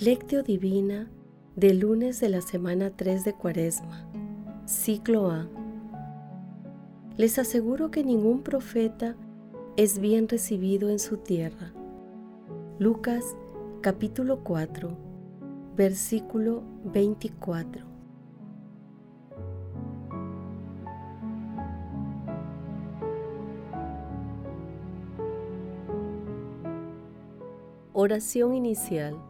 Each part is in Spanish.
Lectio Divina del lunes de la semana 3 de Cuaresma, ciclo A. Les aseguro que ningún profeta es bien recibido en su tierra. Lucas capítulo 4, versículo 24. Oración inicial.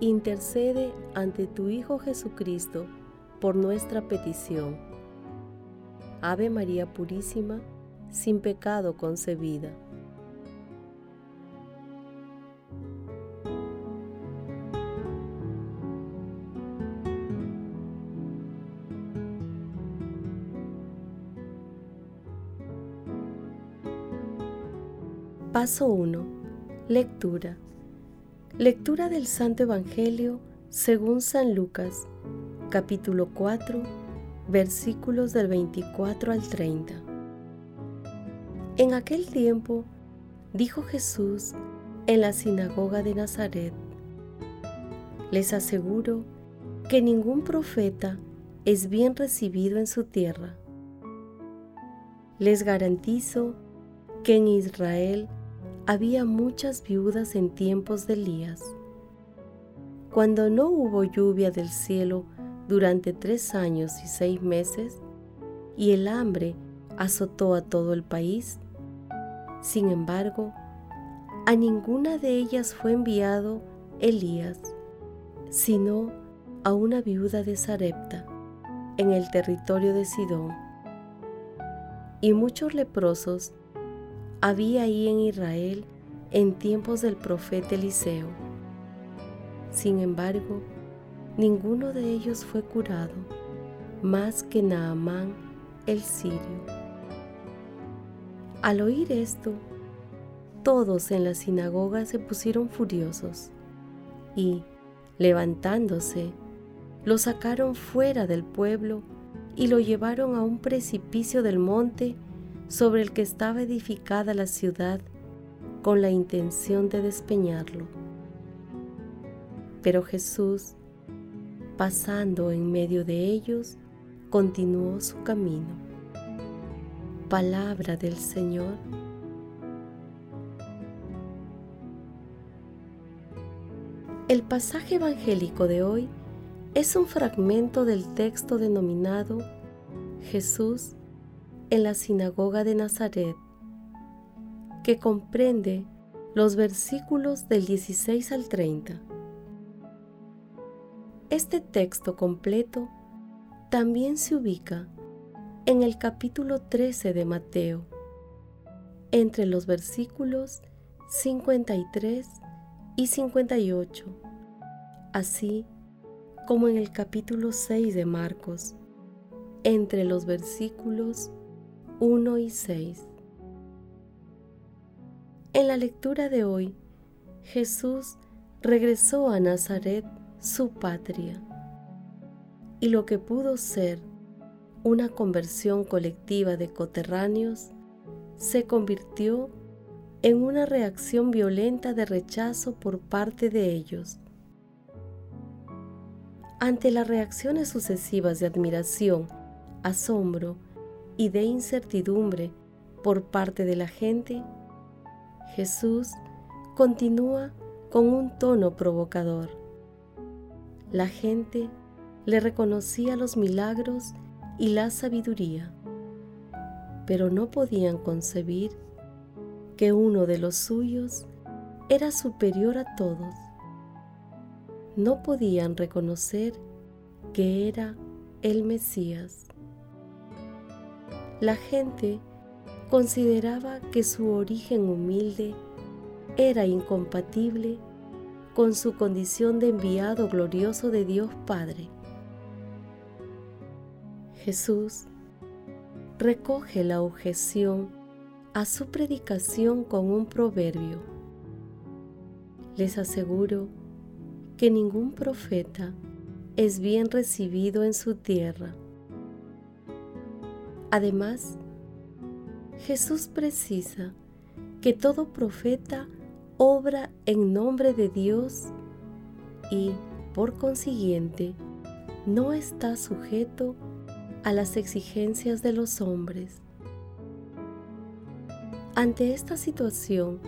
intercede ante tu Hijo Jesucristo por nuestra petición. Ave María Purísima, sin pecado concebida. Paso 1. Lectura. Lectura del Santo Evangelio según San Lucas, capítulo 4, versículos del 24 al 30. En aquel tiempo dijo Jesús en la sinagoga de Nazaret, les aseguro que ningún profeta es bien recibido en su tierra. Les garantizo que en Israel había muchas viudas en tiempos de Elías. Cuando no hubo lluvia del cielo durante tres años y seis meses, y el hambre azotó a todo el país, sin embargo, a ninguna de ellas fue enviado Elías, sino a una viuda de Sarepta, en el territorio de Sidón. Y muchos leprosos había ahí en Israel en tiempos del profeta Eliseo. Sin embargo, ninguno de ellos fue curado, más que Naamán el sirio. Al oír esto, todos en la sinagoga se pusieron furiosos y, levantándose, lo sacaron fuera del pueblo y lo llevaron a un precipicio del monte sobre el que estaba edificada la ciudad con la intención de despeñarlo. Pero Jesús, pasando en medio de ellos, continuó su camino. Palabra del Señor. El pasaje evangélico de hoy es un fragmento del texto denominado Jesús en la sinagoga de Nazaret, que comprende los versículos del 16 al 30. Este texto completo también se ubica en el capítulo 13 de Mateo, entre los versículos 53 y 58, así como en el capítulo 6 de Marcos, entre los versículos 1 y 6. En la lectura de hoy, Jesús regresó a Nazaret, su patria, y lo que pudo ser una conversión colectiva de coterráneos se convirtió en una reacción violenta de rechazo por parte de ellos. Ante las reacciones sucesivas de admiración, asombro y de incertidumbre por parte de la gente, Jesús continúa con un tono provocador. La gente le reconocía los milagros y la sabiduría, pero no podían concebir que uno de los suyos era superior a todos. No podían reconocer que era el Mesías. La gente consideraba que su origen humilde era incompatible con su condición de enviado glorioso de Dios Padre. Jesús recoge la objeción a su predicación con un proverbio. Les aseguro que ningún profeta es bien recibido en su tierra. Además, Jesús precisa que todo profeta obra en nombre de Dios y, por consiguiente, no está sujeto a las exigencias de los hombres. Ante esta situación,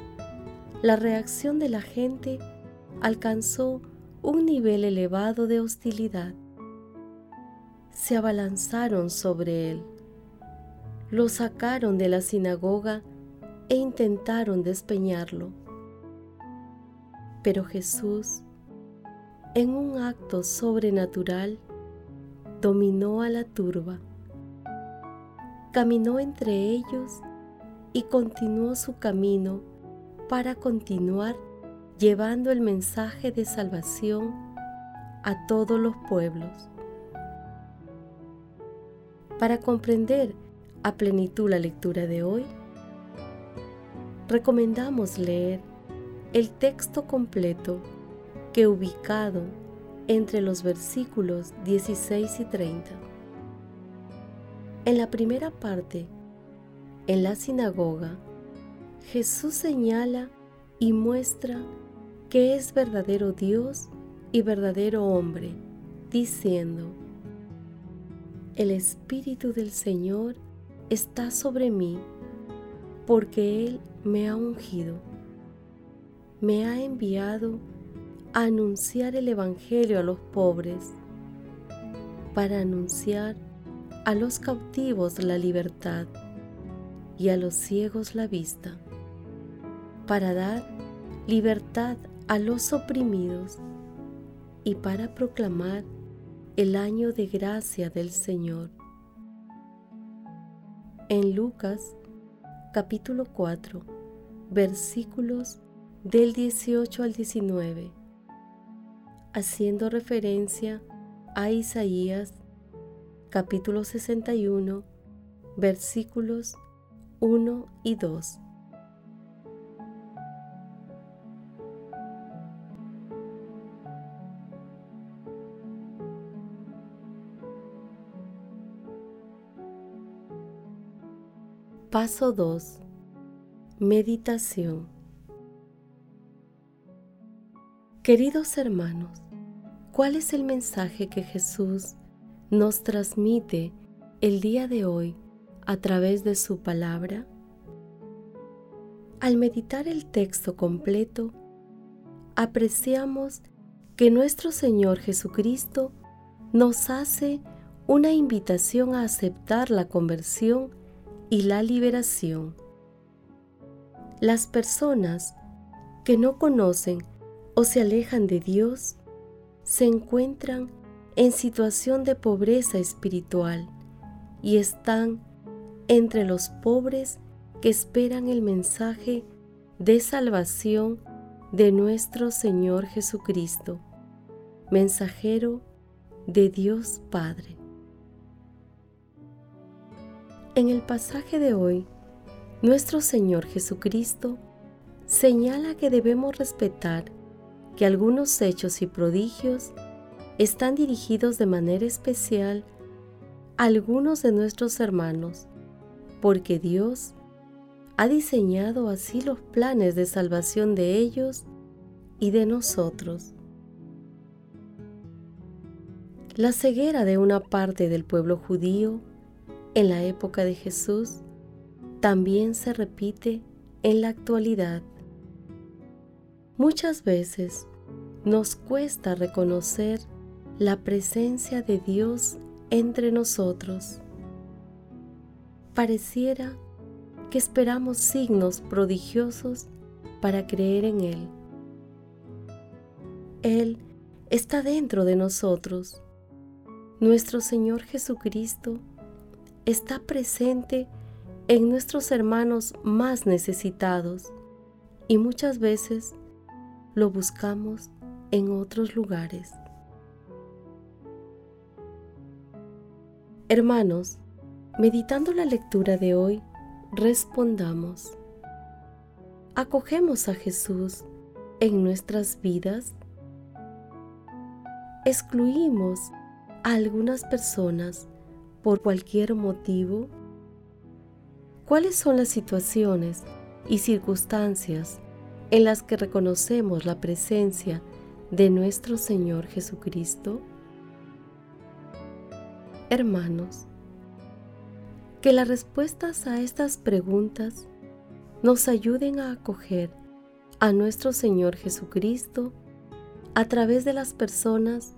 la reacción de la gente alcanzó un nivel elevado de hostilidad. Se abalanzaron sobre él, lo sacaron de la sinagoga e intentaron despeñarlo. Pero Jesús, en un acto sobrenatural, dominó a la turba, caminó entre ellos y continuó su camino para continuar llevando el mensaje de salvación a todos los pueblos. Para comprender a plenitud la lectura de hoy, recomendamos leer el texto completo que ubicado entre los versículos 16 y 30. En la primera parte, en la sinagoga, Jesús señala y muestra que es verdadero Dios y verdadero hombre, diciendo, El Espíritu del Señor está sobre mí, porque Él me ha ungido, me ha enviado a anunciar el Evangelio a los pobres, para anunciar a los cautivos la libertad y a los ciegos la vista, para dar libertad a los oprimidos y para proclamar el año de gracia del Señor. En Lucas capítulo 4, versículos del 18 al 19, haciendo referencia a Isaías capítulo 61, versículos 1 y 2. Paso 2. Meditación. Queridos hermanos, ¿cuál es el mensaje que Jesús nos transmite el día de hoy a través de su palabra? Al meditar el texto completo, apreciamos que nuestro Señor Jesucristo nos hace una invitación a aceptar la conversión y la liberación. Las personas que no conocen o se alejan de Dios se encuentran en situación de pobreza espiritual y están entre los pobres que esperan el mensaje de salvación de nuestro Señor Jesucristo, mensajero de Dios Padre. En el pasaje de hoy, nuestro Señor Jesucristo señala que debemos respetar que algunos hechos y prodigios están dirigidos de manera especial a algunos de nuestros hermanos, porque Dios ha diseñado así los planes de salvación de ellos y de nosotros. La ceguera de una parte del pueblo judío en la época de Jesús también se repite en la actualidad. Muchas veces nos cuesta reconocer la presencia de Dios entre nosotros. Pareciera que esperamos signos prodigiosos para creer en Él. Él está dentro de nosotros. Nuestro Señor Jesucristo está presente en nuestros hermanos más necesitados y muchas veces lo buscamos en otros lugares. Hermanos, meditando la lectura de hoy, respondamos. ¿Acogemos a Jesús en nuestras vidas? ¿Excluimos a algunas personas por cualquier motivo? ¿Cuáles son las situaciones y circunstancias en las que reconocemos la presencia de nuestro Señor Jesucristo? Hermanos, que las respuestas a estas preguntas nos ayuden a acoger a nuestro Señor Jesucristo a través de las personas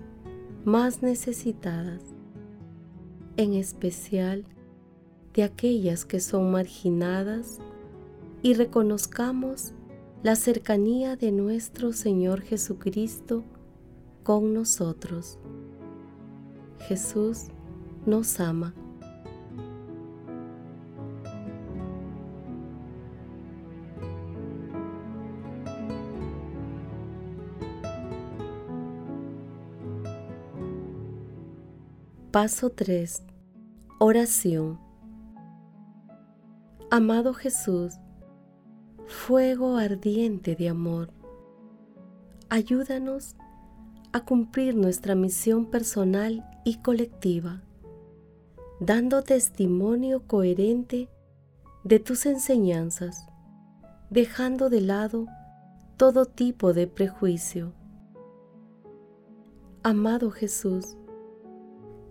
más necesitadas, en especial de aquellas que son marginadas y reconozcamos la cercanía de nuestro Señor Jesucristo con nosotros. Jesús nos ama. Paso 3. Oración. Amado Jesús, fuego ardiente de amor, ayúdanos a cumplir nuestra misión personal y colectiva, dando testimonio coherente de tus enseñanzas, dejando de lado todo tipo de prejuicio. Amado Jesús,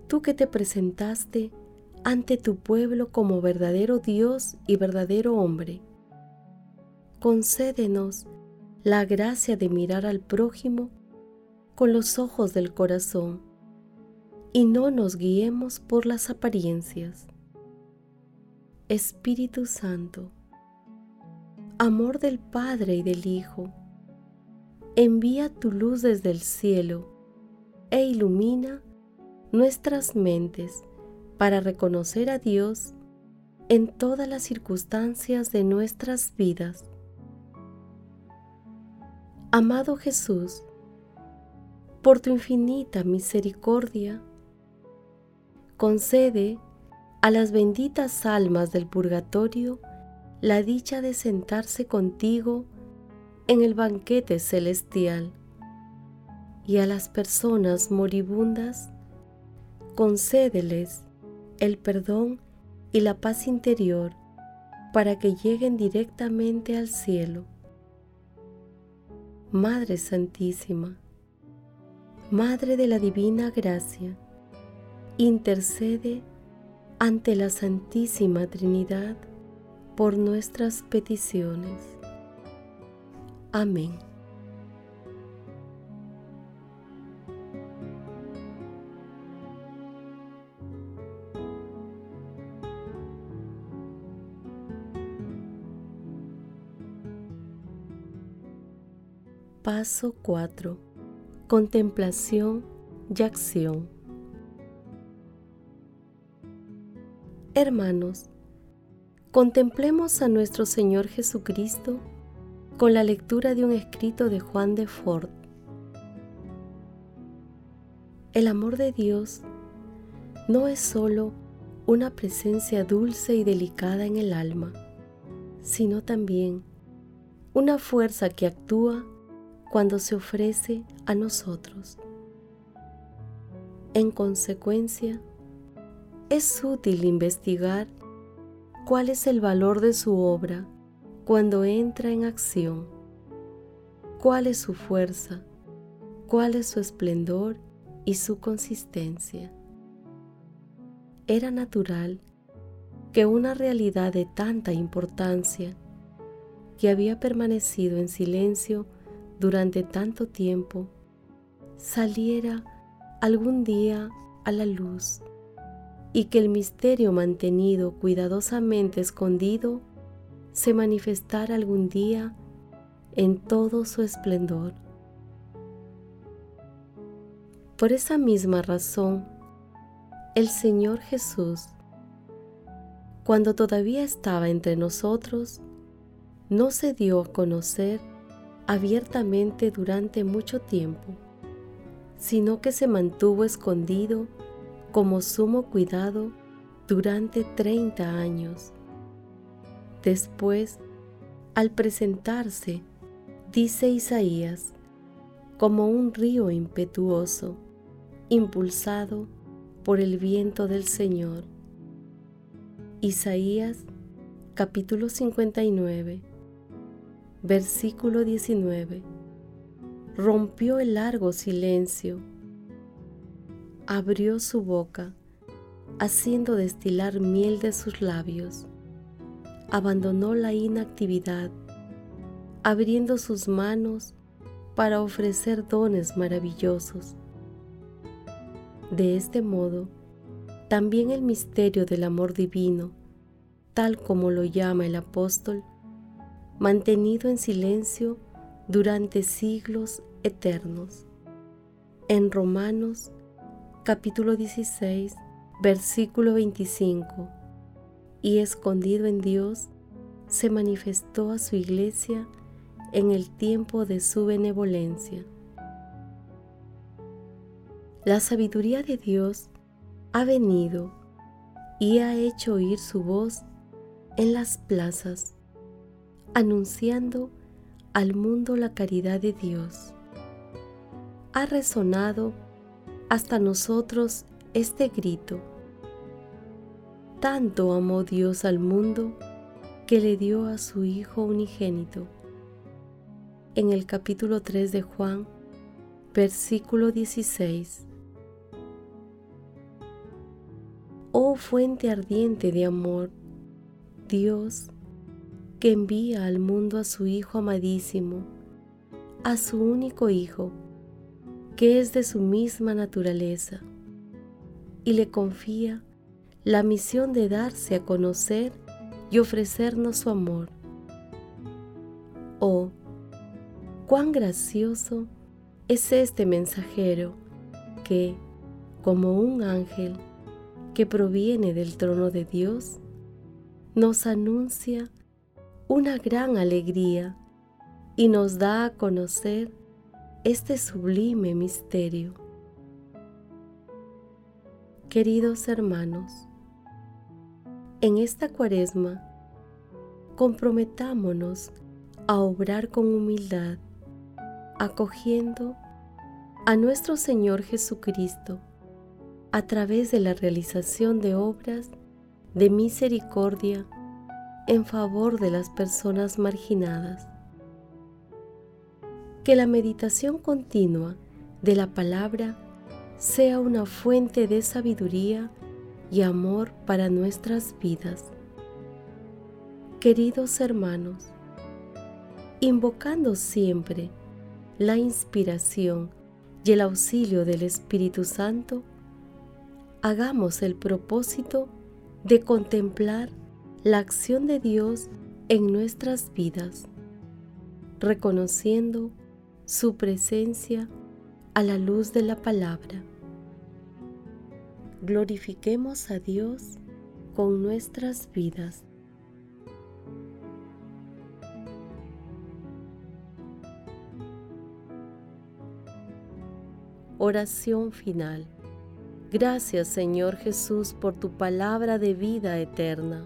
tú que te presentaste ante tu pueblo como verdadero Dios y verdadero hombre, concédenos la gracia de mirar al prójimo con los ojos del corazón y no nos guiemos por las apariencias. Espíritu Santo, amor del Padre y del Hijo, envía tu luz desde el cielo e ilumina nuestras mentes para reconocer a Dios en todas las circunstancias de nuestras vidas. Amado Jesús, por tu infinita misericordia, concede a las benditas almas del purgatorio la dicha de sentarse contigo en el banquete celestial y a las personas moribundas concédeles el perdón y la paz interior para que lleguen directamente al cielo. Madre Santísima, Madre de la Divina Gracia, intercede ante la Santísima Trinidad por nuestras peticiones. Amén. Paso 4. Contemplación y acción. Hermanos, contemplemos a nuestro Señor Jesucristo con la lectura de un escrito de Juan de Ford. El amor de Dios no es sólo una presencia dulce y delicada en el alma, sino también una fuerza que actúa cuando se ofrece a nosotros. En consecuencia, es útil investigar cuál es el valor de su obra cuando entra en acción, cuál es su fuerza, cuál es su esplendor y su consistencia. Era natural que una realidad de tanta importancia, que había permanecido en silencio durante tanto tiempo saliera algún día a la luz y que el misterio mantenido cuidadosamente escondido se manifestara algún día en todo su esplendor. Por esa misma razón, el Señor Jesús, cuando todavía estaba entre nosotros, no se dio a conocer abiertamente durante mucho tiempo, sino que se mantuvo escondido como sumo cuidado durante 30 años. Después, al presentarse, dice Isaías, como un río impetuoso, impulsado por el viento del Señor. Isaías capítulo 59, versículo 19. Rompió el largo silencio, abrió su boca, haciendo destilar miel de sus labios, abandonó la inactividad, abriendo sus manos para ofrecer dones maravillosos. De este modo, también el misterio del amor divino, tal como lo llama el apóstol, mantenido en silencio durante siglos eternos. En Romanos capítulo 16, versículo 25, y escondido en Dios, se manifestó a su iglesia en el tiempo de su benevolencia. La sabiduría de Dios ha venido y ha hecho oír su voz en las plazas, anunciando al mundo la caridad de Dios. Ha resonado hasta nosotros este grito. Tanto amó Dios al mundo que le dio a su Hijo unigénito en el capítulo 3 de Juan, versículo 16. Oh fuente ardiente de amor, Dios, que envía al mundo a su Hijo amadísimo, a su único Hijo, que es de su misma naturaleza, y le confía la misión de darse a conocer y ofrecernos su amor. Oh, cuán gracioso es este mensajero que, como un ángel que proviene del trono de Dios, nos anuncia una gran alegría y nos da a conocer este sublime misterio. Queridos hermanos, en esta cuaresma comprometámonos a obrar con humildad acogiendo a nuestro Señor Jesucristo a través de la realización de obras de misericordia en favor de las personas marginadas. Que la meditación continua de la palabra sea una fuente de sabiduría y amor para nuestras vidas. Queridos hermanos, invocando siempre la inspiración y el auxilio del Espíritu Santo, hagamos el propósito de contemplar la acción de Dios en nuestras vidas, reconociendo su presencia a la luz de la palabra. Glorifiquemos a Dios con nuestras vidas. Oración final. Gracias Señor Jesús por tu palabra de vida eterna.